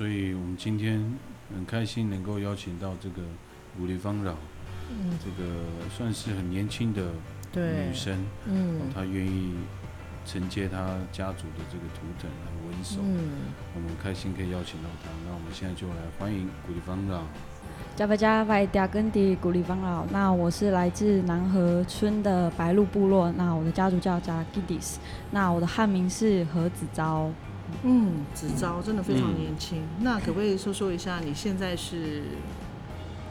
所以我们今天很开心能够邀请到这个古丽芳老，嗯，这个算是很年轻的对。女，生，嗯。哦她愿意承接她家族的这个图腾来稳守，嗯，我们开心可以邀请到她。那我们现在就来欢迎古丽芳老。加巴加拜嗲根迪古里方老，那我是来自南河村的白鹿部落，那我的家族叫加基迪斯，那我的汉名是何子昭，嗯，子招真的非常嗯年轻。那可不可以说说一下，你现在是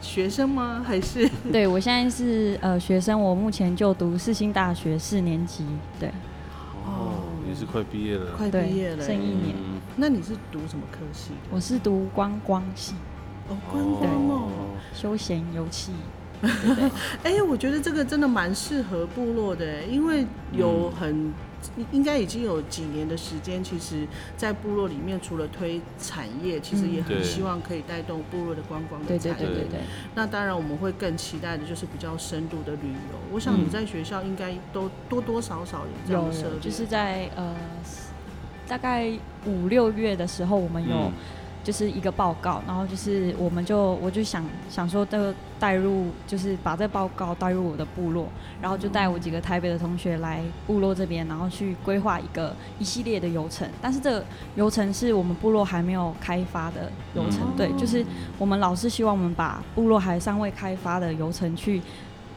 学生吗？还是 对我现在是呃学生，我目前就读世新大学四年级，对哦，也是快毕业了。快毕业了？剩一年嗯那你是读什么科系？我是读观光系，哦，观光哦。休闲游憩，哎、我觉得这个真的蛮适合部落的，因为有很、应该已经有几年的时间，其实，在部落里面除了推产业，其实也很希望可以带动部落的观光的产业。对对对对，那当然，我们会更期待的就是比较深度的旅游。我想嗯你在学校应该都多多少少有这样有的涉猎，就是在呃大概五六月的时候，我们有。嗯就是一个报告，然后就是我们就我就想想说的带入，就是把这报告带入我的部落，然后就带我几个台北的同学来部落这边，然后去规划一个一系列的游程。但是这个游程是我们部落还没有开发的游程，嗯对，就是我们老师希望我们把部落还尚未开发的游程去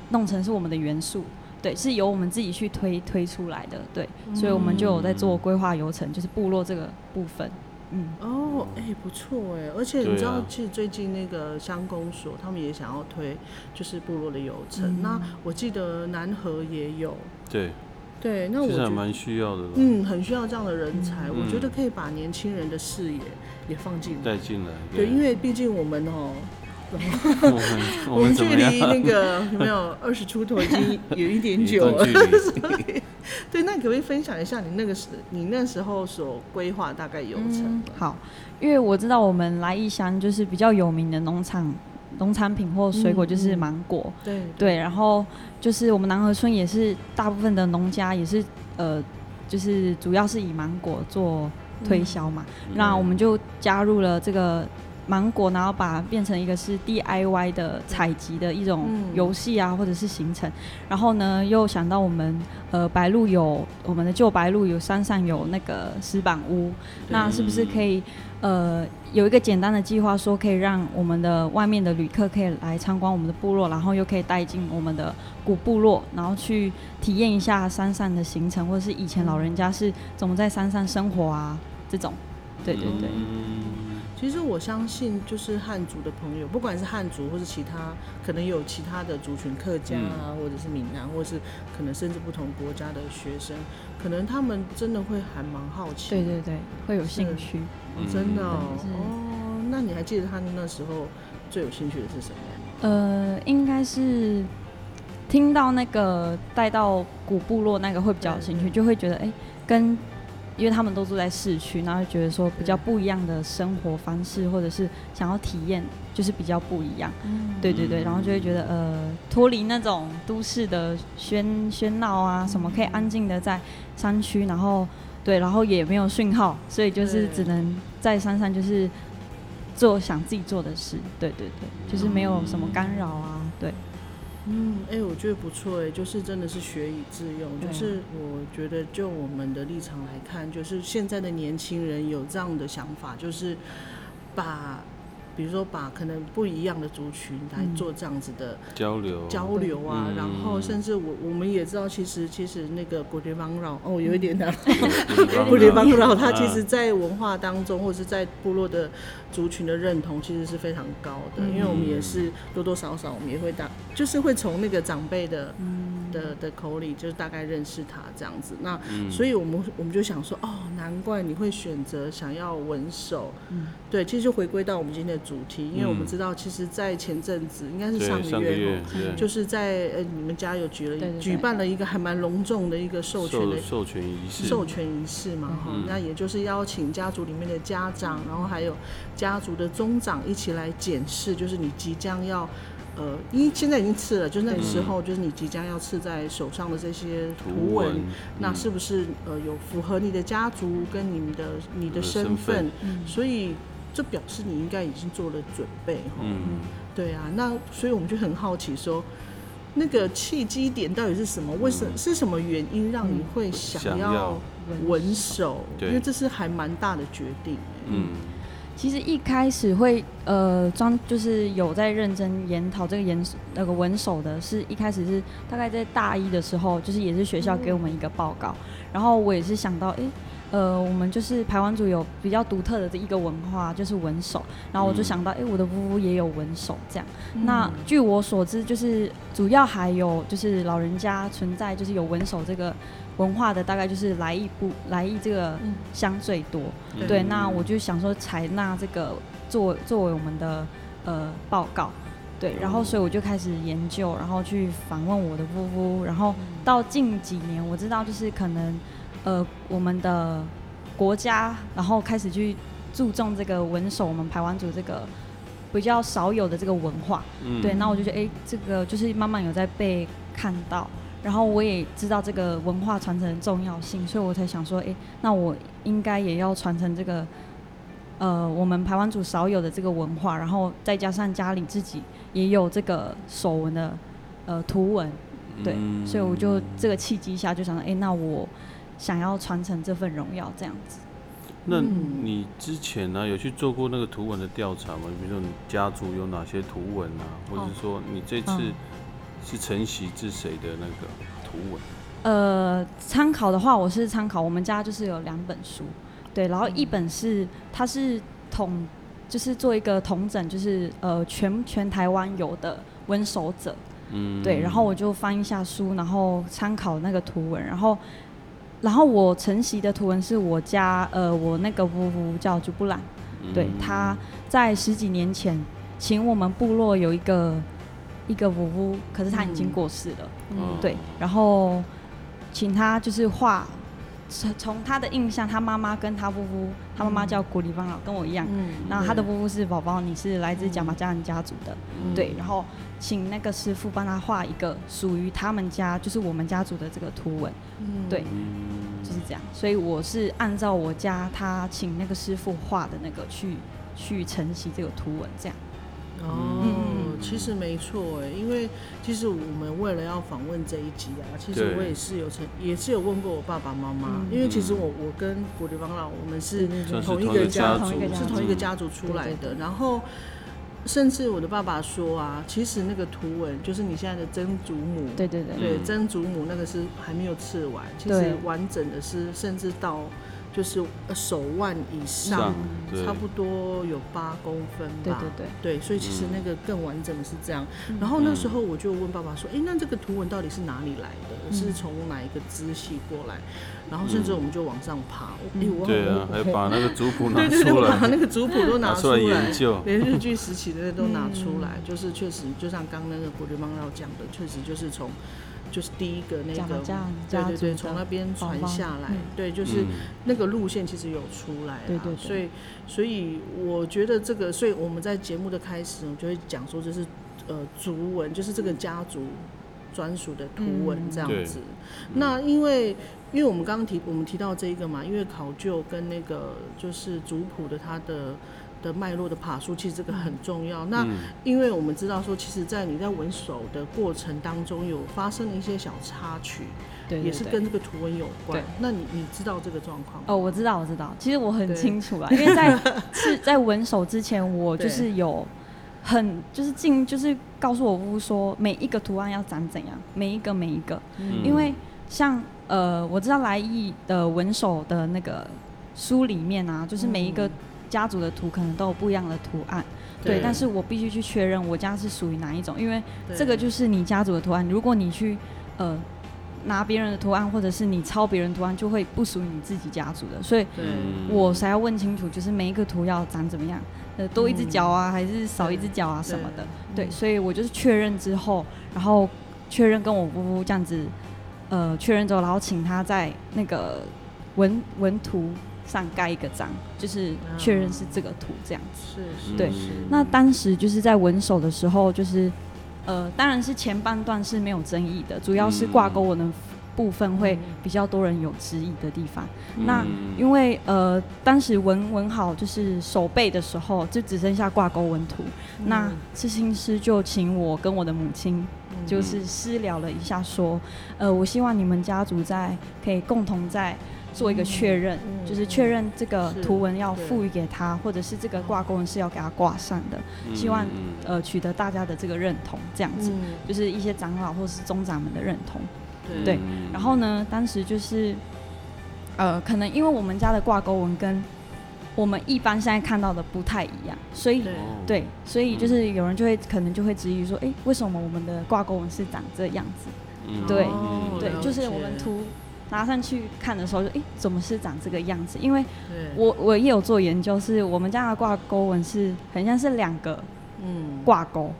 弄成是我们的元素。对，是由我们自己去推推出来的，对，所以我们就有在做规划游程，就是部落这个部分，嗯，哦，哎、不错哎，而且你知道，其实最近那个乡公所他们也想要推，就是部落的游程。嗯那我记得南河也有，对，对，那我觉得。其实还蛮需要的，嗯，很需要这样的人才，嗯我觉得可以把年轻人的视野也放进来。带进来。对，因为毕竟我们哦，我们我们距离那个有没有二十出头已经 有一点久了所以。对，那可不可以分享一下你那个时你那时候所规划大概流程嗯？好，因为我知道我们来义乡就是比较有名的农场农产品或水果嗯就是嗯芒果，对对，然后就是我们南河村也是大部分的农家也是呃，就是主要是以芒果做推销嘛，嗯那我们就加入了这个。芒果，然后把变成一个是 DIY 的采集的一种嗯。游戏啊，或者是行程。然后呢，又想到我们呃白鹿有我们的旧白鹿有山上有那个石板屋，那是不是可以呃有一个简单的计划，说可以让我们的外面的旅客可以来参观我们的部落，然后又可以带进我们的古部落，然后去体验一下山上的行程，或者是以前老人家是怎么在山上生活啊这种。对对对，嗯其实我相信，就是汉族的朋友，不管是汉族或是其他，可能有其他的族群，客家啊，或者是闽南，或者是可能甚至不同国家的学生，可能他们真的会还蛮好奇。对对对，会有兴趣。哦真的哦。那你还记得他那时候最有兴趣的是什么？呃，应该是听到那个带到古部落那个会比较有兴趣，就会觉得哎、跟因为他们都住在市区，然后觉得说比较不一样的生活方式，或者是想要体验，就是比较不一样。嗯对对对，然后就会觉得呃，脱离那种都市的喧喧闹啊，什么可以安静的在山区，然后对，然后也没有讯号，所以就是只能在山上就是做想自己做的事。对对对，就是没有什么干扰啊。对，嗯，哎、我觉得不错哎，就是真的是学以致用。啊就是我觉得，就我们的立场来看，就是现在的年轻人有这样的想法，就是把，比如说把可能不一样的族群来嗯做这样子的交流交流啊，嗯然后甚至我我们也知道，其实其实那个古迪邦绕哦，有一点难。不布里邦绕，啊它其实在文化当中，或者是在部落的族群的认同，其实是非常高的。嗯。因为我们也是多多少少，我们也会打，就是会从那个长辈的、的的口里，就是大概认识他这样子。那、嗯。所以我们我们就想说，哦，难怪你会选择想要稳守。嗯。对，其实就回归到我们今天的主题，因为我们嗯。知道，其实，在前阵子应该是上上个月就是在呃你们家有举了举办了一个还蛮隆重的一个授权的授授权仪式，授权仪式嘛，哈、嗯。那也就是邀请家族里面的家长，然后还有家族的宗长一起来检视，就是你即将要，呃，因为现在已经刺了，就是那个时候，就是你即将要刺在手上的这些图文，那嗯是不是呃有符合你的家族跟你们的你的身份？嗯所以这表示你应该已经做了准备哈。嗯，对啊，那所以我们就很好奇说，那个契机点到底是什么？为什嗯是什么原因让你会想想要要稳手？因为这是还蛮大的决定欸。嗯，其实一开始会呃专就是有在认真研讨这个研那个文手的，是一开始是大概在大一的时候，就是也是学校给我们一个报告，然后我也是想到，诶，呃，我们就是排湾族有比较独特的这一个文化，就是文手，然后我就嗯想到，诶，我的夫妇也有文手这样。嗯。那据我所知，就是主要还有就是老人家存在，就是有文手这个文化的，大概就是来意不来意这个嗯乡最多。嗯。对，那我就想说采纳这个作作为我们的呃报告，对，然后所以我就开始研究，然后去访问我的夫妇，然后到近几年我知道就是可能呃我们的国家，然后开始去注重这个文手，我们排湾族这个比较少有的这个文化，嗯。对，那我就觉得哎、这个就是慢慢有在被看到。然后我也知道这个文化传承的重要性，所以我才想说，哎，那我应该也要传承这个，呃，我们台湾族少有的这个文化，然后再加上家里自己也有这个手纹的呃图文，对，嗯。所以我就这个契机下就想到，哎，那我想要传承这份荣耀，这样子。那嗯。你之前呢、有去做过那个图文的调查吗？比如说你家族有哪些图文啊，或者是说你这次嗯是承袭自谁的那个图文？呃，参考的话，我是参考我们家就是有两本书，对，然后一本是它是统，就是做一个统整，就是呃全全台湾有的温守者，嗯，对，然后我就翻一下书，然后参考那个图文，然后然后我承袭的图文是我家呃我那个夫妇叫朱布兰，对嗯。他在十几年前请我们部落有一个一个呜呜，可是他已经嗯。过世了。嗯。对，然后请他就是画，从从他的印象，他妈妈跟他夫妇，他妈妈叫古里邦老，跟我一样。嗯。然后他的夫妇是宝宝，你是来自贾马家人家族的，嗯。对，然后请那个师傅帮他画一个属于他们家，就是我们家族的这个图文，嗯。对嗯。就是这样。所以我是按照我家他请那个师傅画的那个去去承袭这个图文，这样。哦嗯，其实没错哎，因为其实我们为了要访问这一集啊，其实我也是有曾也是有问过我爸爸妈妈，嗯。因为其实我我跟古迪邦老我们是同一个家族，是同一个家族出来的，然后。甚至我的爸爸说啊，其实那个图文就是你现在的曾祖母，对对对，对，嗯。曾祖母那个是还没有刺完，其对。实完整的是甚至到就是呃手腕以上上，差不多有八公分吧。对对对，对，所以其实嗯那个更完整的是这样。嗯然后那时候我就问爸爸说：“哎、那这个图文到底是哪里来的？嗯是从哪一个支系过来？”然后甚至我们就往上爬。哎、嗯我对啊，还把那个族谱拿 对对对，出我把，那个族谱都拿拿出来研究。连日据时期的那都拿出来，嗯就是确实，就像刚刚那个古流邦要讲的，确实就是从，就是第一个那个对对对，从那边传下来。嗯，对，就是嗯那个路线其实有出来了，对对对。所以所以我觉得这个，所以我们在节目的开始，我就会讲说这是呃族文，就是这个家族专属的图文嗯这样对。子。那因为因为我们刚刚提我们提到这一个嘛，因为考究跟那个就是族谱的它的的脉络的爬树，其实这个很重要。那嗯因为我们知道说，其实，在你在纹手的过程当中，有发生了一些小插曲，对也是跟这个图文有关。那你你知道这个状况吗？哦，我知道，我知道。其实我很清楚啦，因为在 是在纹手之前，我就是有很就是进就是告诉我屋说每一个图案要长怎样，每一个每一个，嗯因为像呃我知道来意的文手的那个书里面啊，就是每一个嗯家族的图可能都有不一样的图案，对，但是我必须去确认我家是属于哪一种，因为这个就是你家族的图案。如果你去呃拿别人的图案，或者是你抄别人图案，就会不属于你自己家族的。所以我才要问清楚，就是每一个图要长怎么样，呃，多一只脚啊，还是少一只脚啊什么的。对，嗯所以我就是确认之后，然后确认跟我姑姑这样子，呃，确认之后，然后请他在那个文文图上盖一个章，就是确认是这个图这样子。是是对是那当时就是在文手的时候，就是呃，当然是前半段是没有争议的，主要是挂钩我的、部分会比较多人有质疑的地方。那嗯因为呃，当时纹纹好就是手背的时候，就只剩下挂钩纹图。那刺青师就请我跟我的母亲就是私聊了一下，说，呃，我希望你们家族在可以共同在做一个确认，嗯。就是确认这个图文要赋予给他，或者是这个挂钩纹是要给他挂上的，希望嗯呃取得大家的这个认同，这样子，嗯，就是一些长老或是宗长们的认同。对。然后呢，当时就是，呃，可能因为我们家的挂钩纹跟我们一般现在看到的不太一样，所以对。所以就是有人就会可能就会质疑说，哎、为什么我们的挂钩纹是长这样子？嗯。对哦，对就是我们图拿上去看的时候就，哎、怎么是长这个样子？因为我我也有做研究，是我们家的挂钩纹是很像是两个嗯挂钩。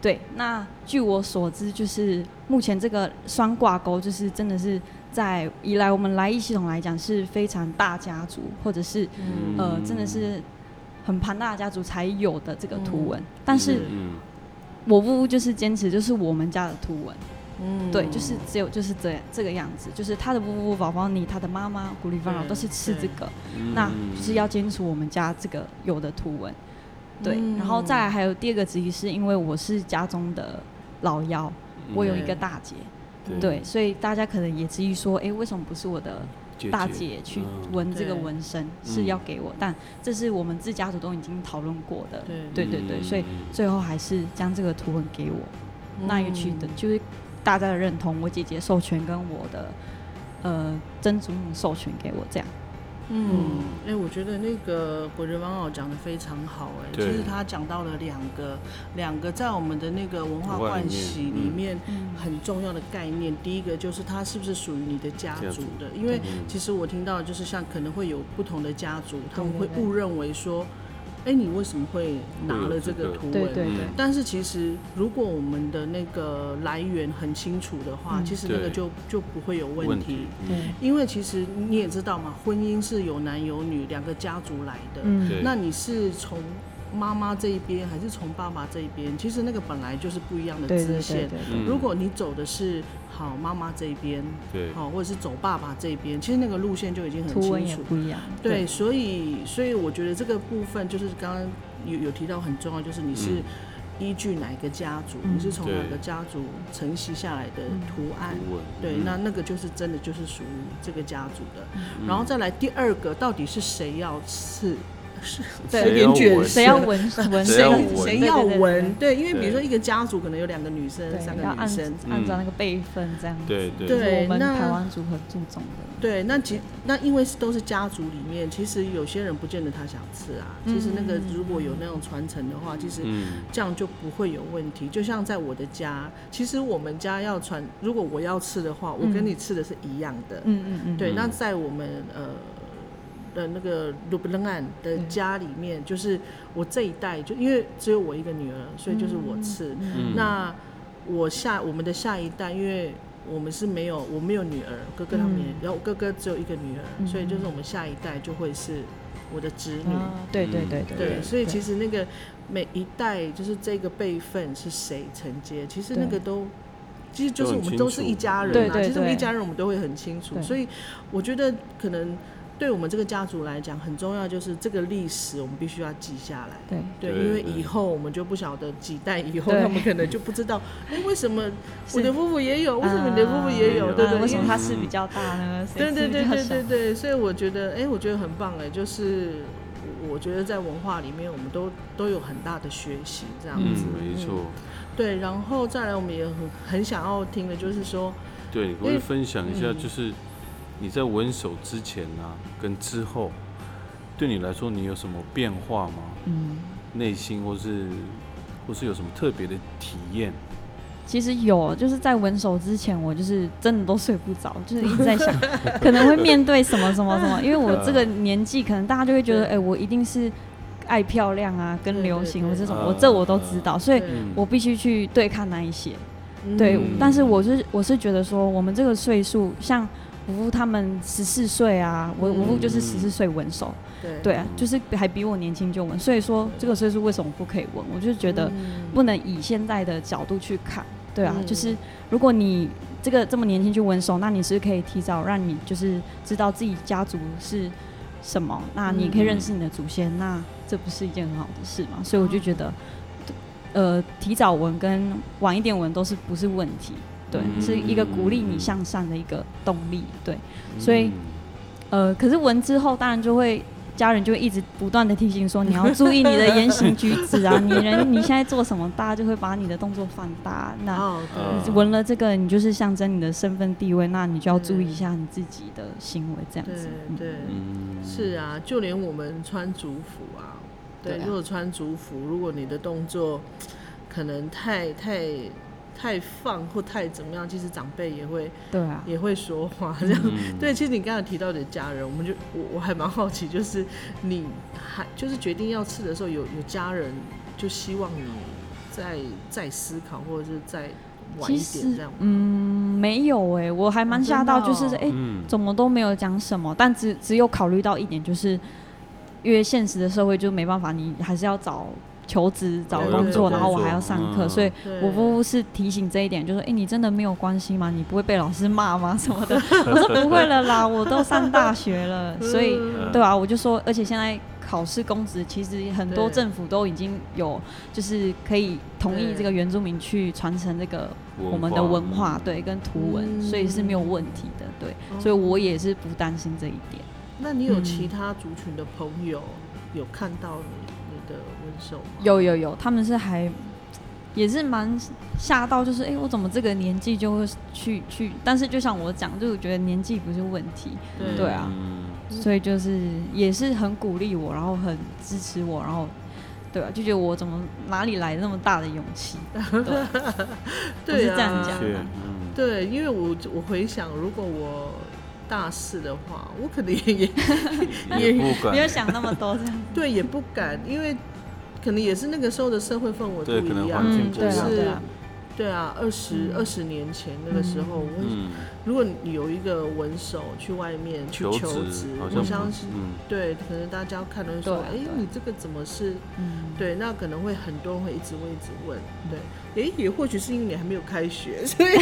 对，那据我所知，就是目前这个双挂钩，就是真的是在以来我们来意系统来讲是非常大家族，或者是嗯呃真的是很庞大的家族才有的这个图文。但是嗯我姑姑就是坚持，就是我们家的图文，嗯。对，就是只有就是这样这个样子，就是他的不不宝宝你，他的妈妈古丽芳老都是吃这个，嗯那就是要坚持我们家这个有的图文。对，然后再来还有第二个质疑，是因为我是家中的老幺，我有一个大姐，嗯对，所以大家可能也质疑说，哎，为什么不是我的大姐去嗯。纹这个纹身，是要给我？但这是我们自家族都已经讨论过的，对。对对对，所以嗯。最后还是将这个图文给我，那也取得就是大家的认同，我姐姐授权跟我的呃曾祖母授权给我这样。嗯，哎、我觉得那个鬼人王老讲的非常好、哎，其对实他讲到了两个两个在我们的那个文化惯习里嗯。面嗯很重要的概念。第一个就是它是不是属于你的家家族族的，因为嗯其实我听到就是像可能会有不同的家族，他们会误认为说，哎、你为什么会拿了这这个个图文？对对对嗯但是其实，如果我们的那个来源很清楚的话，嗯其实那个就就不会有问题。问题对，因为其实你也知道嘛，婚姻是有男有女两个家族来的。嗯那你是从妈妈这一边还是从爸爸这一边？其实那个本来就是不一样的支线。如果你走的是好妈妈这一边，对好或者是走爸爸这一边，其实那个路线就已经很清楚。不一样。对，所以所以我觉得这个部分就是刚刚有有提到很重要，就是你是嗯依据哪一个家族，嗯你是从哪个家族承袭下来的嗯图案。对，嗯那那个就是真的就是属于这个家族的。嗯然后再来第二个，到底是谁要刺？是。对有点卷谁要纹纹谁要身谁要对对对纹？对，因为比如说一个家族可能有两个女生、三个女生。按照那个辈分这样子。对对。我们台湾族很注重的。对，那其那因为是都是家族里面，其实有些人不见得他想吃啊。其实那个如果有那种传承的话，其实嗯。这样就不会有问题。就像在我的家，其实我们家要传，如果我要吃的话，我跟嗯你吃的是一样的。嗯嗯嗯，对，嗯。那在我们呃的那个鲁布楞案的家里面，就是我这一代，就因为只有我一个女儿，所以就是我次。嗯。那我下我们的下一代，因为我们是没有我没有女儿，哥哥他们也，嗯。然后我哥哥只有一个女儿，嗯。所以就是我们下一代就会是我的侄女。啊，对对对嗯对，所以其实实那个每一代就是这个辈分是谁承接，其实那个都。其实就是我们都是一家人啊，对对其实我们一家人我们都会很清楚，所以我觉得可能对我们这个家族来讲很重要，就是这个历史我们必须要记下来。对对，因为以后我们就不晓得几代以后，他们可能就不知道，哎，为什么我的夫妇也有，为什么你的夫妇也有，啊对不对？啊为什么他是比较大呢？对对对对对对，所以我觉得，哎，我觉得很棒哎，就是我我觉得在文化里面，我们都都有很大的学习这样嗯子。没错，对，然后再来，我们也很很想要听的就是说，对，我会分享一下，嗯就是你在纹手之前啊，跟之后，对你来说，你有什么变化吗？嗯，内心或是或是有什么特别的体验？其实有，就是在纹手之前，我就是真的都睡不着，就是一直在想，可能会面对什么什么什么，因为我这个年纪，可能大家就会觉得，对。哎、我一定是爱漂亮啊，跟流行对。或这种，对我这我都知道，所以我必须去对抗那一些。对，嗯但是我是我是觉得说，我们这个岁数，像我父他们十四岁啊，我我父就是嗯十四岁纹手，对。对啊，就是还比我年轻就纹，所以说这个岁数为什么不可以纹？我就觉得嗯。不能以现在的角度去看，对啊，嗯。就是如果你这个这么年轻就纹手，那你是可以提早让你就是知道自己家族是什么，那你可以认识你的祖先，那这不是一件很好的事嘛？所以我就觉得，呃，提早纹跟晚一点纹都是不是问题，对，嗯是一个鼓励你向上的一个动力，对。所以嗯呃，可是纹之后，当然就会家人就会一直不断的提醒说，你要注意你的言行举止啊，你人你现在做什么，大家就会把你的动作放大。那哦，嗯对你纹了这个，你就是象征你的身份地位，那你就要注意一下你自己的行为，这样子。嗯对是啊，就连我们穿族服啊，对，如果穿族服，如果你的动作可能太太太放或太怎么样，其实长辈也会对啊，也会说话这样。嗯对，其实你刚才提到你的家人，我们就我我还蛮好奇，就是你还就是决定要吃的时候，有有家人就希望你再再思考，或者是再晚一其实点这样。嗯，没有哎、我还蛮哦吓到，就是哎、嗯怎么都没有讲什么，但只只有考虑到一点，就是因为现实的社会就没办法，你还是要找求职、找工作，然后我还要上课，嗯所以我夫妇是提醒这一点，就说：“哎、你真的没有关系吗？你不会被老师骂吗？什么的？”我说：“不会了啦，我都上大学了。”所以，嗯对啊，我就说，而且现在考试公职，其实很多政府都已经有，就是可以同意这个原住民去传承这个我们的化文化，嗯对，跟图文，嗯所以是没有问题的，对，哦所以我也是不担心这一点。那你有嗯其他族群的朋友有看到你有有有，他们是还也是蛮吓到，就是哎、诶我怎么这个年纪就会去去？但是就像我讲，就是我觉得年纪不是问题，对。对啊。嗯。所以就是也是很鼓励我，然后很支持我，然后对啊，就觉得我怎么哪里来那么大的勇气？对，是这样啊讲。是嗯。对，因为我我回想，如果我大四的话，我可能也也 也不敢。没有想那么多这样。对也不敢，因为可能也是那个时候的社会氛围对可不一样。能环境嗯，对啊，不一样。对啊，对啊，二十嗯。二十年前那个时候，我嗯。如果你有一个文手去外面去求求职我相信，嗯。对，可能大家看了会说，哎、你这个怎么是？嗯，对，那可能会很多人会一直问，一直问，对，哎、也或许是因为你还没有开学，所以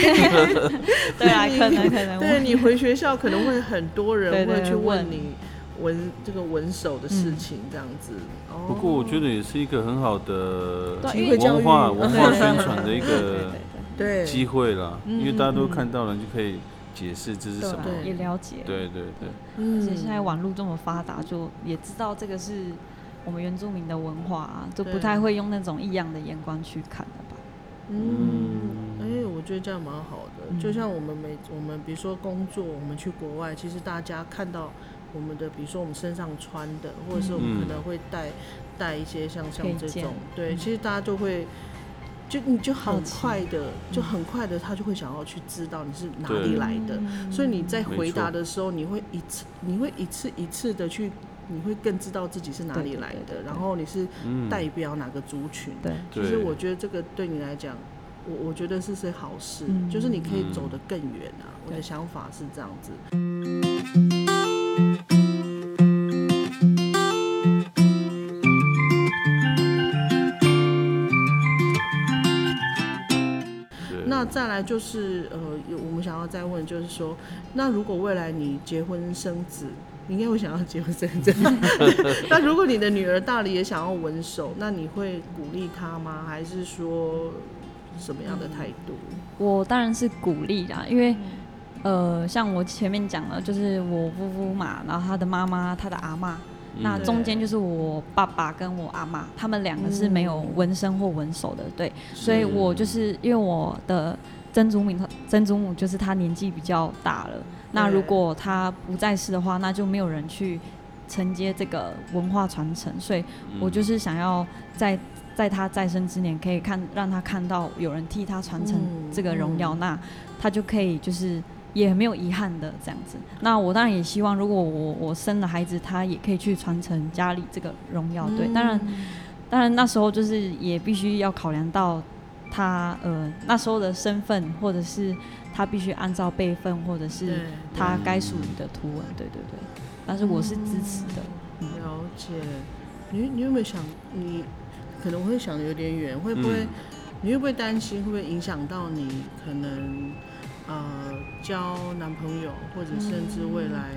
对啊，你可能可能。对你回学校可能会很多人会去问问。你文这个文手的事情这样子。哦不过我觉得也是一个很好的文化文化对宣传的一个 机会啦，嗯因为大家都看到了，就可以解释这是什么。也了解。对对对，嗯而且现在网络这么发达，就也知道这个是我们原住民的文化、啊，就不太会用那种异样的眼光去看了吧。嗯，哎、我觉得这样蛮好的。嗯就像我们每我们比如说工作，我们去国外，其实大家看到我们的，比如说我们身上穿的，或者是我们嗯。可能会带带一些像像这种，对，嗯。其实大家就会。就你就很好快的，就嗯很快的，他就会想要去知道你是哪里来的，嗯。所以你在回答的时候，你会一次，你会一次一次的去，你会更知道自己是哪里来的，然后你是嗯，代表哪个族群。对，其实我觉得这个对你来讲，我我觉得是是好事，嗯。就是你可以嗯。走得更远啊。我的想法是这样子。再来就是呃，有我们想要再问，就是说，那如果未来你结婚生子，你应该会想要结婚生子。那如果你的女儿大了也想要稳手，那你会鼓励她吗？还是说什么样的态度？我当然是鼓励啦，因为呃，像我前面讲了，就是我夫妇嘛，然后他的妈妈，他的阿嬷，那嗯中间就是我爸爸跟我阿妈，他们两个是没有纹身或纹手的，对，所以我就是因为我的曾祖母，曾祖母就是她年纪比较大了，那如果她不在世的话，那就没有人去承接这个文化传承，所以我就是想要在在她在生之年，可以看让她看到有人替她传承嗯这个荣耀，嗯那她就可以就是。也没有遗憾的这样子，那我当然也希望，如果我我生了孩子，他也可以去传承家里这个荣耀。对，当然嗯当然那时候就是也必须要考量到他呃那时候的身份，或者是他必须按照辈分，或者是他该属于的图文。对对对，但是我是支持的。嗯了解。你你有没有想，你可能会想的有点远，会不会、嗯你会不会担心，会不会影响到你可能呃交男朋友，或者甚至未来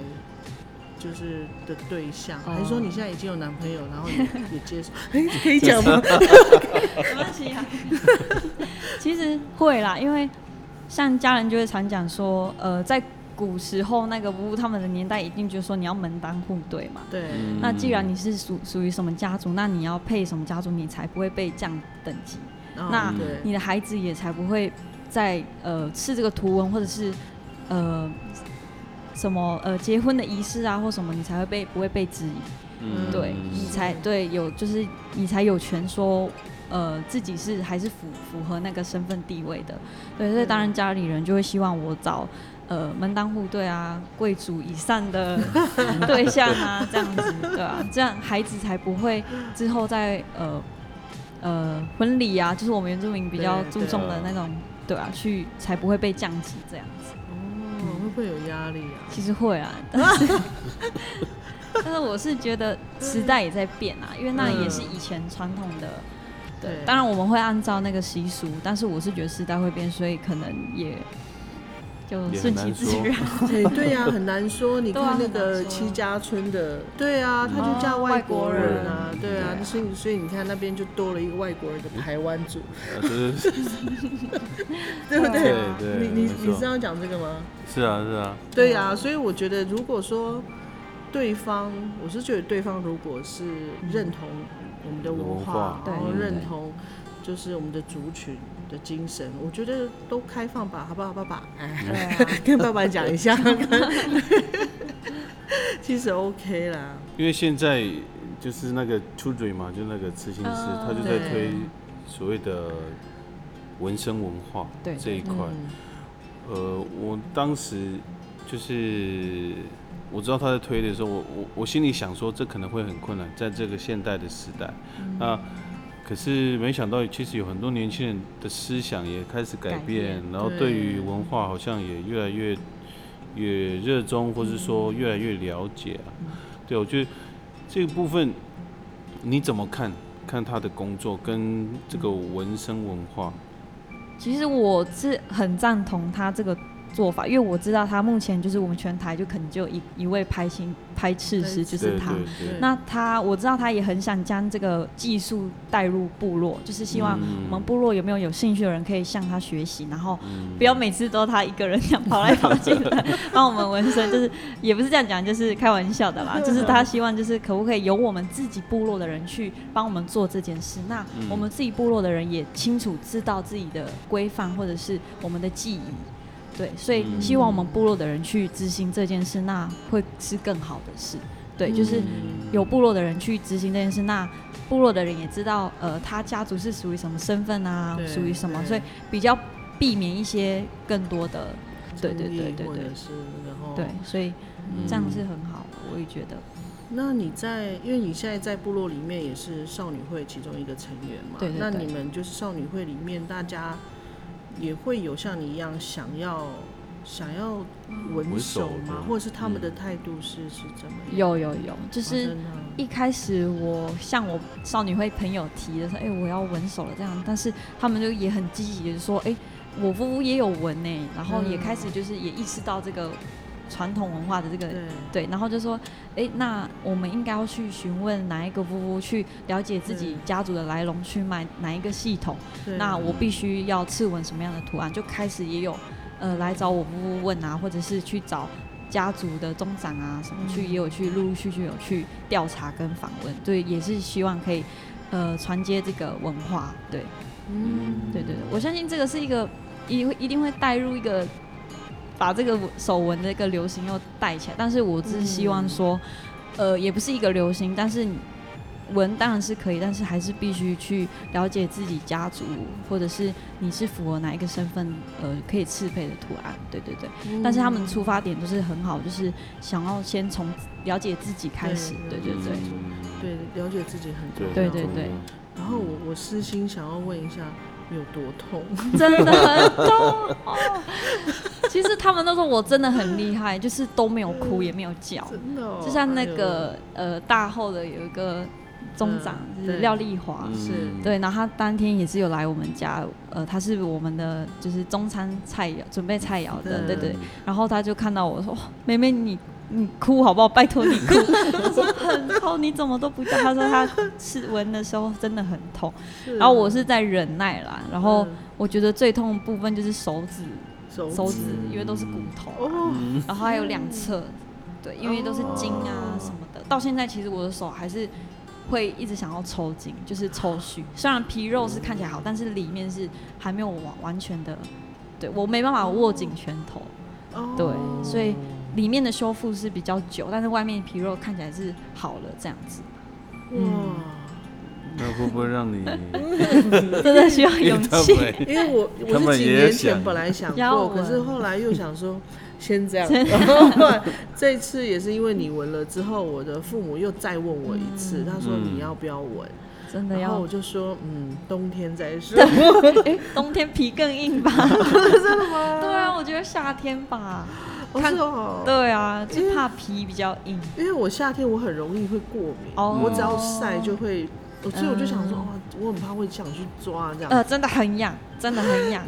就是的对象，还是说你现在已经有男朋友，然后也也接受？哎，可以讲吗？没关系啊。其实会啦，因为像家人就会常讲说，呃，在古时候那个不他们的年代，一定就是说你要门当户对嘛。对，那既然你是属属于什么家族，那你要配什么家族，你才不会被降等级。哦那你的孩子也才不会在呃是这个图文或者是呃什么呃结婚的仪式啊或什么，你才会被不会被质疑。嗯对你才对有就是你才有权说呃自己是还是符符合那个身份地位的。对，所以当然家里人就会希望我找。呃，门当户对啊，贵族以上的 对象啊，这样子，对啊，这样孩子才不会之后在呃呃婚礼啊，就是我们原住民比较注重的那种，对啊，去才不会被降级这样子。哦，会不会有压力啊？其实会啊，但是但是我是觉得时代也在变啊，因为那也是以前传统的。对对，当然我们会按照那个习俗，但是我是觉得时代会变，所以可能也就也顺其自然。对对呀、很难说。你看那个戚家村的，对啊，他就嫁哦外国人啊，人。对啊所以所以你看那边就多了一个外国人的台湾族，对不对？你你你是要讲这个吗？是啊是啊，对呀、所以我觉得如果说对方，我是觉得对方如果是认同我们的文文化化，然后对。认同就是我们的族群的精神，我觉得都开放吧，好不好，爸爸？哎，啊，跟爸爸讲一下，其实 OK 啦。因为现在就是那个出嘴嘛，就那个刺青师，嗯他就在推所谓的纹身文化对这一块。嗯呃，我当时就是我知道他在推的时候，我我我心里想说，这可能会很困难，在这个现代的时代。嗯那可是没想到，其实有很多年轻人的思想也开始改改变，然后对对于文化好像也越来越越热衷，或是说越来越了解啊。对，我觉得这个部分你怎么看？看他的工作跟这个纹身文化，其实我是很赞同他这个做法，因为我知道他目前就是我们全台就可能就一一位拍新拍刺师，就是他。那他我知道他也很想将这个技术带入部落，就是希望嗯我们部落有没有有兴趣的人可以向他学习，然后嗯不要每次都他一个人这样跑来跑去的 帮我们纹身，就是也不是这样讲，就是开玩笑的啦，就是他希望就是可不可以由我们自己部落的人去帮我们做这件事，那嗯我们自己部落的人也清楚知道自己的规范或者是我们的记忆。对，所以嗯希望我们部落的人去执行这件事，那会是更好的事。对，就是有部落的人去执行这件事，那部落的人也知道，呃，他家族是属于什么身份啊，属于什么，所以比较避免一些更多的，对对对对对。或者是然后对，所以嗯。这样是很好的，我也觉得。那你在，因为你现在在部落里面也是少女会其中一个成员嘛，对对对。那你们就是少女会里面，大家也会有像你一样想要想要纹纹手？吗或者是他们的嗯态度是是怎么样？有有有，就哦是一开始我向我少女会朋友提的说，哎、我要稳手了这样，但是他们就也很积极的说，哎、我夫妇也有纹呢，然后也嗯开始就是也意识到这个传统文化的这个对。对，然后就说，哎、那我们应该要去询问哪一个夫妇，去了解自己家族的来龙去脉，哪一个系统，那我必须要刺纹什么样的图案，就开始也有呃来找我夫妇问啊，或者是去找家族的宗长啊什么去，嗯也有去陆陆续续有去调查跟访问，对，也是希望可以呃传接这个文化，对，嗯。对对对，我相信这个是一个一一定会带入一个把这个手纹的一个流行又带起来，但是我只是希望说，呃，也不是一个流行，但是你纹当然是可以，但是还是必须去了解自己家族，或者是你是符合哪一个身份，呃，可以适配的图案，对对对。嗯。但是他们出发点都是很好，就是想要先从了解自己开始，对对对对。了解自己很重要。对对对。然后我我私心想要问一下，有多痛？真的很痛、哦。其实他们都说我真的很厉害，就是都没有哭也没有叫。真的、哦，就像那个呃大后的有一个中长就是廖丽华，嗯是对，然后他当天也是有来我们家，呃，他是我们的就是中餐菜肴准备菜肴的，对对。然后他就看到我说：“哦妹妹你。”你哭好不好？拜托你哭。我说很痛，你怎么都不叫？他说他是闻的时候真的很痛，然后我是在忍耐啦。然后嗯我觉得最痛的部分就是手指，手手指嗯因为都是骨头啊、哦，嗯然后还有两侧，对，因为都是筋啊哦什么的。到现在其实我的手还是会一直想要抽筋，就是抽搐。虽然皮肉是看起来好，但是里面是还没有完完全的，对我没办法握紧拳头，哦对，所以里面的修复是比较久，但是外面皮肉看起来是好了这样子，哇，那会不会让你？真的需要勇气。因为我我是几年前本来想过，要可是后来又想说先这样，然后后来这次也是因为你闻了之后，我的父母又再问我一次，他说嗯你要不要闻，真的要然后我，就说嗯，冬天再说。哎、冬天皮更硬吧？真的吗？对啊，我觉得夏天吧。哦看是哦，对啊，就怕皮比较硬。因为我夏天我很容易会过敏，哦我只要晒就会，我所以我就想说，嗯，我很怕会想去抓这样。呃，真的很痒，真的很痒。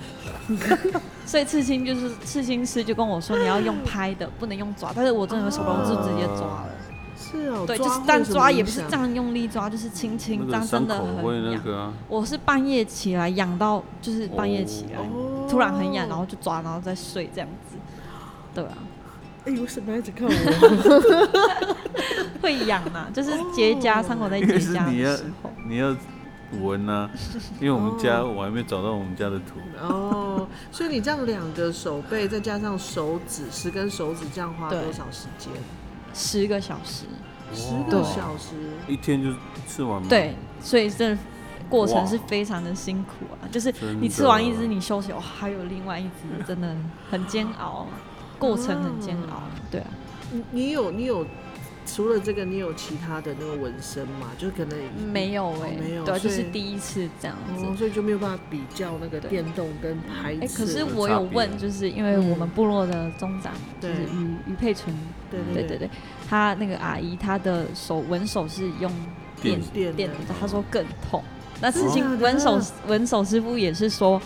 所以刺青就是刺青师就跟我说，你要用拍的，不能用抓。但是我真的手不住直接抓了。是哦，对，就是但抓也不是这样用力抓，就是轻轻这样，真的很痒。啊，我是半夜起来痒到，就是半夜起来、哦突然很痒，然后就抓，然后再睡这样子。对啊，哎，为什么要一直看我？会痒啊，就是结痂，伤口在因结痂的时候。你要闻啊，因为我们家我还没找到我们家的图。哦，所以你这样两个手背再加上手指，十根手指这样花多少时间？十个小时，十哇个小时。一天就吃完吗？对，所以这过程是非常的辛苦啊，就是你吃完一的只，你休息，哦，还有另外一只，真的很煎熬，过程很煎熬，对啊，你你有你有除了这个，你有其他的那个纹身吗？就可能没有哎、没有对啊，就是第一次这样子。哦，所以就没有办法比较那个对。电动跟排哎、斥。可是我有问，就是因为我们部落的中长就对是于于佩纯，对对对对对，她那个阿姨她的手纹手是用电电电的的，她说更痛。那刺青真的假的？纹手纹手师傅也是说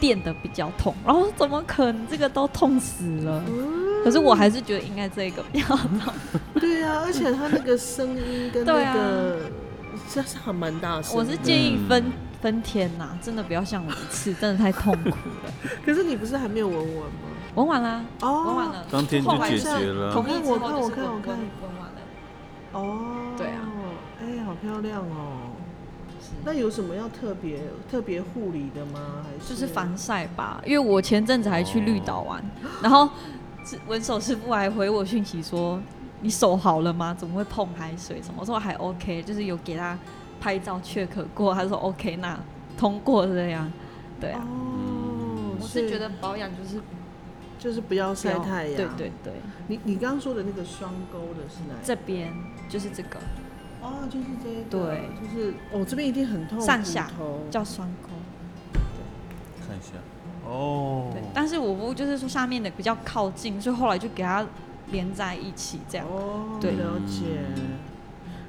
电的比较痛，然后怎么可能这个都痛死了？嗯可是我还是觉得应该这个比较痛。对啊，而且他那个声音跟那个，这是很蛮大声的。我是建议分嗯分天呐、真的不要像我一次，真的太痛苦了。可是你不是还没有闻完吗？纹完啦，哦，纹完了，当天就解决了同意之后我看我就是看我看纹纹纹完了。哦，对啊，哎，好漂亮哦。那有什么要特别特别护理的吗？还是就是防晒吧，因为我前阵子还去绿岛玩，然后是纹手师傅还回我讯息说：“你手好了吗？怎么会碰海水什么？”我说还 OK，就是有给他拍照确可过，他说 OK，那通过这样。对啊，哦，我是觉得保养就是就是不要晒太阳。对对对，你你刚刚说的那个双钩的是哪？这边就是这个哦，就是这一个。对，就是哦，这边一定很痛。上下头叫双沟。看一下。哦。对，但是我不就是说下面的比较靠近，所以后来就给它连在一起这样。哦，对了解。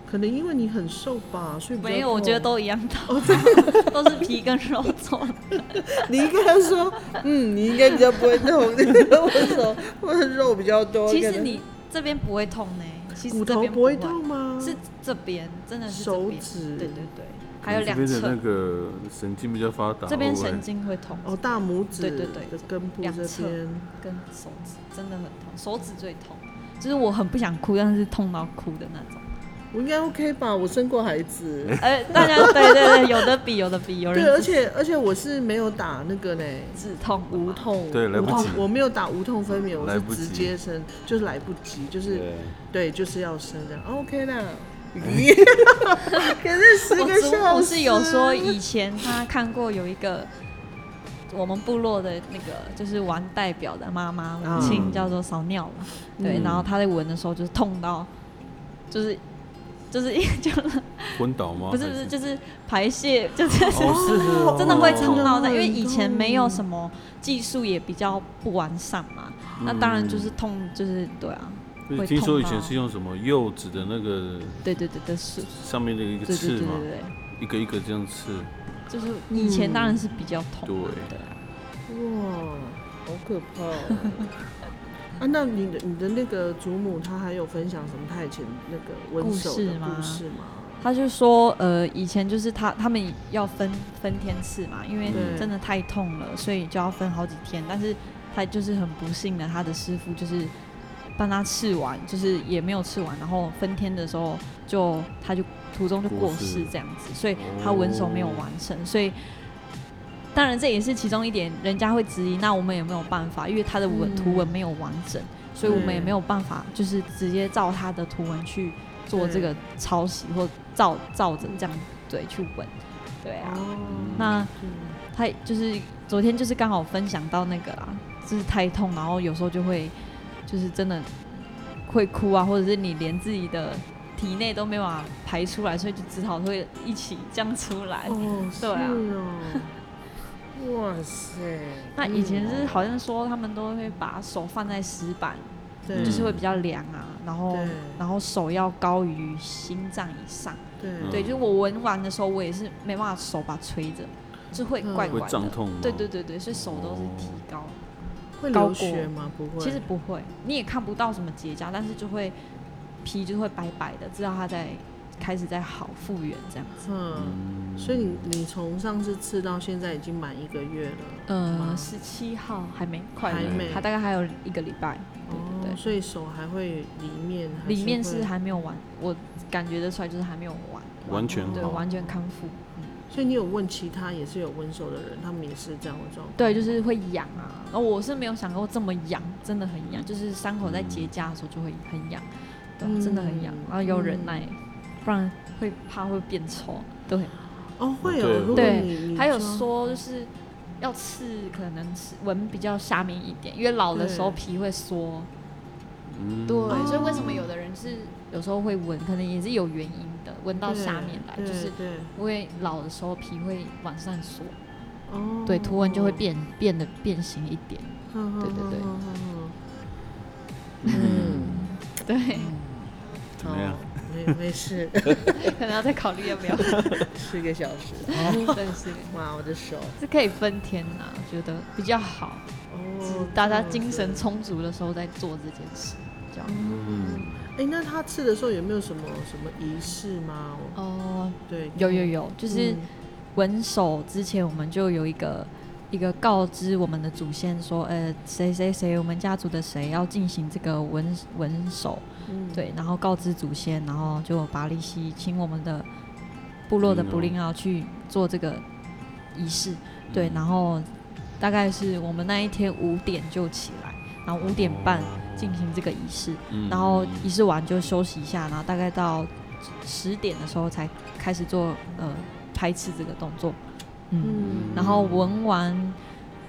可能因为你很瘦吧，所以没有，我觉得都一样痛，都是皮跟肉做的。你应该说，嗯，你应该比较不会痛，我手我的肉比较多。其实你这边不会痛呢，其实骨头不会，痛吗？是这边真的是这边手指对对对，还有两侧那侧，个神经比较发达，这边神经会痛，哦，大拇指对对对的根部这两侧边。跟手指真的很痛，手指最痛，就是我很不想哭，但是痛到哭的那种。我应该 OK 吧？我生过孩子。呃，大家对对对，有的比有的比，有人对，而且而且我是没有打那个呢，止痛无痛，对来不及无痛我没有打无痛分娩，我是直接生，就是来不及，就是对。对，就是要生这样，OK 啦。可是十我个祖小时，母是有说以前他看过有一个我们部落的那个就是玩代表的妈妈母亲嗯叫做扫尿嘛，对，嗯。然后她在闻的时候就是痛到，就是就是就昏倒吗？不是不是就是排泄 就是。哦，是哦真的会痛痛到的，因为以前没有什么技术，也比较不完善嘛。那当然就是痛，就是对啊，听说以前是用什么柚子的那个对对对对是，上面的一个刺嘛，对对对，一个一个这样刺，就是以前当然是比较痛，对。对啊，哇，好可怕哦！啊，那你的你的那个祖母，她还有分享什么她以前那个温手的故事吗故事吗？他就说，呃，以前就是他他们要分分天刺嘛，因为对真的太痛了，所以就要分好几天。但是他就是很不幸的，他的师傅就是帮他刺完，就是也没有刺完，然后分天的时候就他就途中就过过世世这样子，所以他文手没有完成，所以。当然，这也是其中一点，人家会质疑，那我们也没有办法，因为他的文嗯图文没有完整，所以我们也没有办法，就是直接照他的图文去做这个抄袭或照照着这样对去纹，对啊。哦，那嗯他就是昨天就是刚好分享到那个啊，就是太痛，然后有时候就会就是真的会哭啊，或者是你连自己的体内都没办法排出来，所以就只好会一起这样出来。哦，对啊哇塞，那以前是嗯好像说他们都会把手放在石板，对，就是会比较凉啊，然后然后手要高于心脏以上。对对，就是我闻完的时候，我也是没办法手把它吹着，就会怪怪的。胀痛？对对对对，所以手都是提高。会流高过血吗？不会，其实不会，你也看不到什么结痂，但是就会皮就会白白的，知道它在开始在好复原这样子。嗯，嗯，所以你你从上次刺到现在已经满一个月了，呃，吗十七号还没，快了还没，还大概还有一个礼拜。对对，对所以手还会里面还里面是还没有完，我感觉得出来就是还没有完，完全对，完全康复。所以你有问其他也是有温手的人，他们也是这样的状况。对，就是会痒啊。然后我是没有想过这么痒，真的很痒，就是伤口在结痂的时候就会很痒，对啊、真的很痒嗯。然后有忍耐，不然会怕会变臭。对，哦，会对。哦。对。还有说就是要刺，可能刺纹比较下面一点，因为老的时候皮会缩。嗯。对，哦。所以为什么有的人是有时候会纹，可能也是有原因的，纹到下面来，就是对因为老的时候皮会往上缩，哦，对，图文就会变变得变形一点。对对对。嗯，对，怎么样？好？没没事，可能要再考虑要不要。四个小时。真，是哇，我的手。是可以分天呐、我觉得比较好，哦，大家精神充足的时候再做这件事，这样。嗯，哎、那他吃的时候有没有什么什么仪式吗？哦，对，有有有，就是嗯。文手之前我们就有一个一个告知我们的祖先说，呃，谁谁谁，我们家族的谁要进行这个文文手，嗯。对，然后告知祖先，然后就把利息请我们的部落的布林奥去做这个仪式，对，然后大概是我们那一天五点就起来，然后五点半进行这个仪式，嗯。然后仪式完就休息一下，然后大概到十点的时候才开始做呃拍刺这个动作，嗯，嗯然后纹完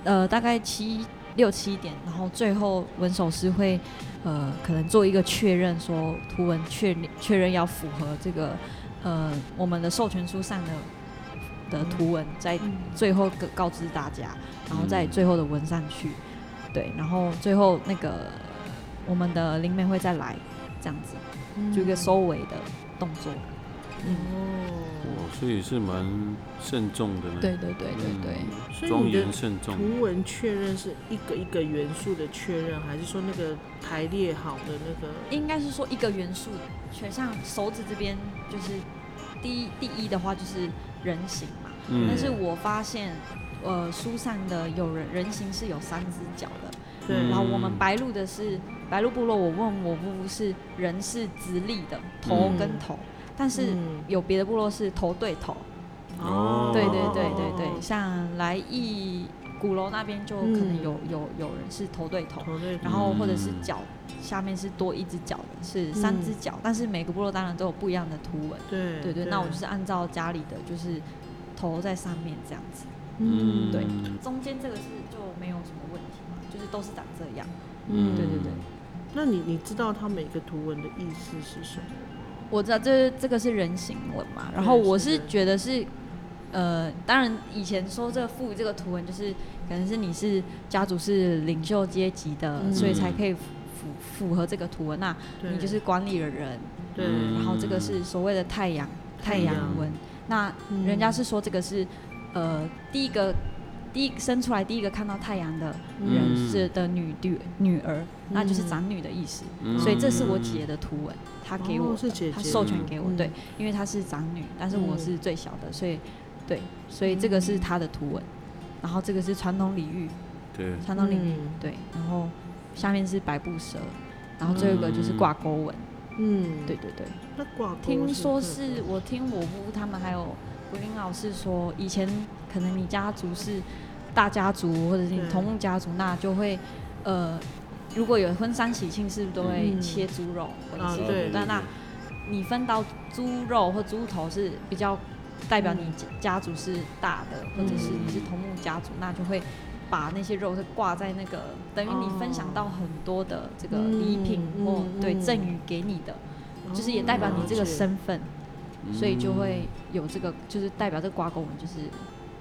呃大概七六七点，然后最后纹手师会呃可能做一个确认，说图文确确认要符合这个呃我们的授权书上的的图文，在嗯最后告告知大家，然后再嗯最后的纹上去，对，然后最后那个我们的灵媒会再来这样子，就一个收尾的动作。嗯，哦，哇，所以是蛮慎重的呢。对对对对对，嗯庄所以你的严慎重。图文确认是一个一个元素的确认，还是说那个排列好的那个？应该是说一个元素，全像手指这边就是第一第一的话就是人形嘛，嗯但是我发现呃书上的有人人形是有三只脚的，对，嗯然后我们白鹿的是白鹿部落，我问我姑姑是人是直立的头跟头，但是嗯。有别的部落是头对头，哦。对对对对对，像来义鼓楼那边就可能嗯。有、有有人是头对头，头对头，然后或者是嗯脚下面是多一只脚的，是三只嗯。脚，但是每个部落当然都有不一样的图文。对对对，那我就是按照家里的，就是头在上面这样子，嗯。对中间这个是就没有什么问题嘛，就是都是长这样。嗯。对对对，那你你知道它每个图文的意思是什么？吗？我知道这这个是人形纹嘛，然后我是觉得是，呃，当然以前说这个赋予这个图文，就是可能是你是家族是领袖阶级的，嗯。所以才可以符符合这个图文，那你就是管理的人，对，嗯然后这个是所谓的太阳太阳。纹，那嗯。人家是说这个是呃第一个第一生出来第一个看到太阳的人嗯是的女女女儿，那就是长女的意思，嗯。所以这是我姐的图文，她给我她授权给我，嗯。对，因为她是长女，但是我嗯是最小的，所以对，所以这个是她的图文，然后这个是传统礼遇，对，传统礼遇，嗯。对，然后下面是白布蛇，然后最后一个就是挂钩纹，嗯，对，对对。那挂钩听说是我听我姑他们还有国林老师说，以前可能你家族是大家族，或者是你同木家族，那就会呃，如果有婚丧喜庆，是不是都会嗯。切猪肉或者是啊对但那你分到猪肉或猪头是比较代表你嗯家家族是大的，或者是你是同木家族，那就会。把那些肉是挂在那个，等于你分享到很多的这个礼品嗯或对赠予给你的，就是也代表你这个身份，所以就会有这个，就是代表这个挂钩纹，就是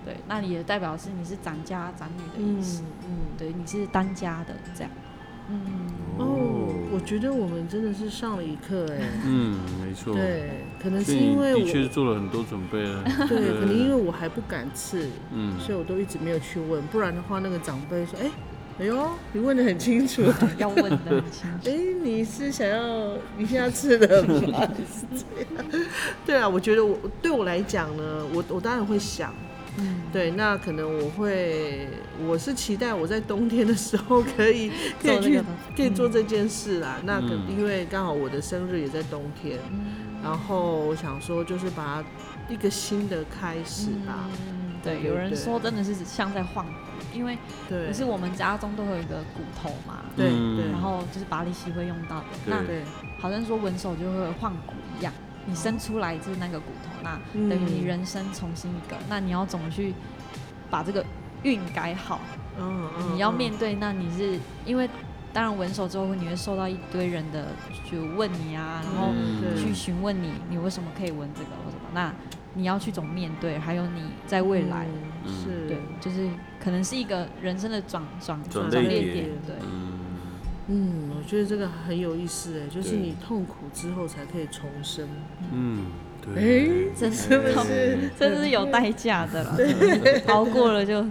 对，那你也代表是你是长家长女的意思，嗯对，你是当家的这样，嗯，哦，我觉得我们真的是上了一课哎，嗯，没错，对，可能是因为我的确是我做了很多准备了，对，可能因为我还不敢刺，嗯，所以我都一直没有去问，不然的话那个长辈说，哎，哎呦，你问的很清楚，要问的很清楚，哎，你是想要你现在吃的吗？是这样。对啊，我觉得我对我来讲呢，我我当然会想，嗯，对，那可能我会，我是期待我在冬天的时候可以 可以去可以做这件事啦。那可嗯因为刚好我的生日也在冬天，嗯然后我想说就是把它一个新的开始吧。嗯，对，有人说真的是像在换骨，因为对，不是我们家中都会有一个骨头嘛，对然后就是拔力西会用到的，那好像说纹手就会换骨一样，你生出来就是那个骨头，那嗯。等于你人生重新一个，那你要怎么去把这个运改好？嗯嗯，你要嗯面对，那你是因为当然纹手之后，你会受到一堆人的去问你啊，然后去询问你，你为什么可以纹这个或什么？那你要去怎么面对？还有你在未来，嗯是。对，就是可能是一个人生的转转转捩捩点。点，对，嗯，嗯，我觉得这个很有意思哎，就是你痛苦之后才可以重生。嗯，对，哎真是不的是这是有代价的了，熬过了就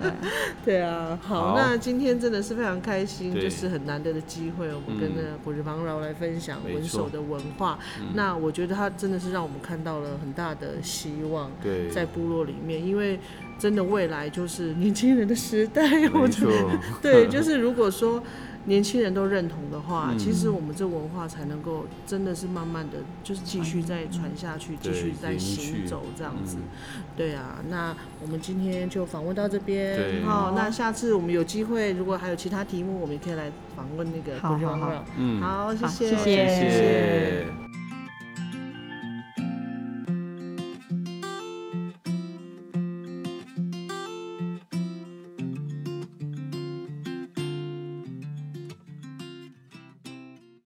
对。对啊，好，好。那今天真的是非常开心，就是很难得的机会，我们跟嗯那个古日方饶来分享文手的文化。嗯。那我觉得他真的是让我们看到了很大的希望，对，在部落里面，因为真的未来就是年轻人的时代，我没觉得错，对，就是如果说年轻人都认同的话，嗯其实我们这文化才能够真的是慢慢的就是继续再传下去，继对续再行走这样子。嗯对啊，那我们今天就访问到这边。好，那下次我们有机会，如果还有其他题目，我们也可以来访问那个好好好。嗯，好，谢好谢，谢谢谢谢。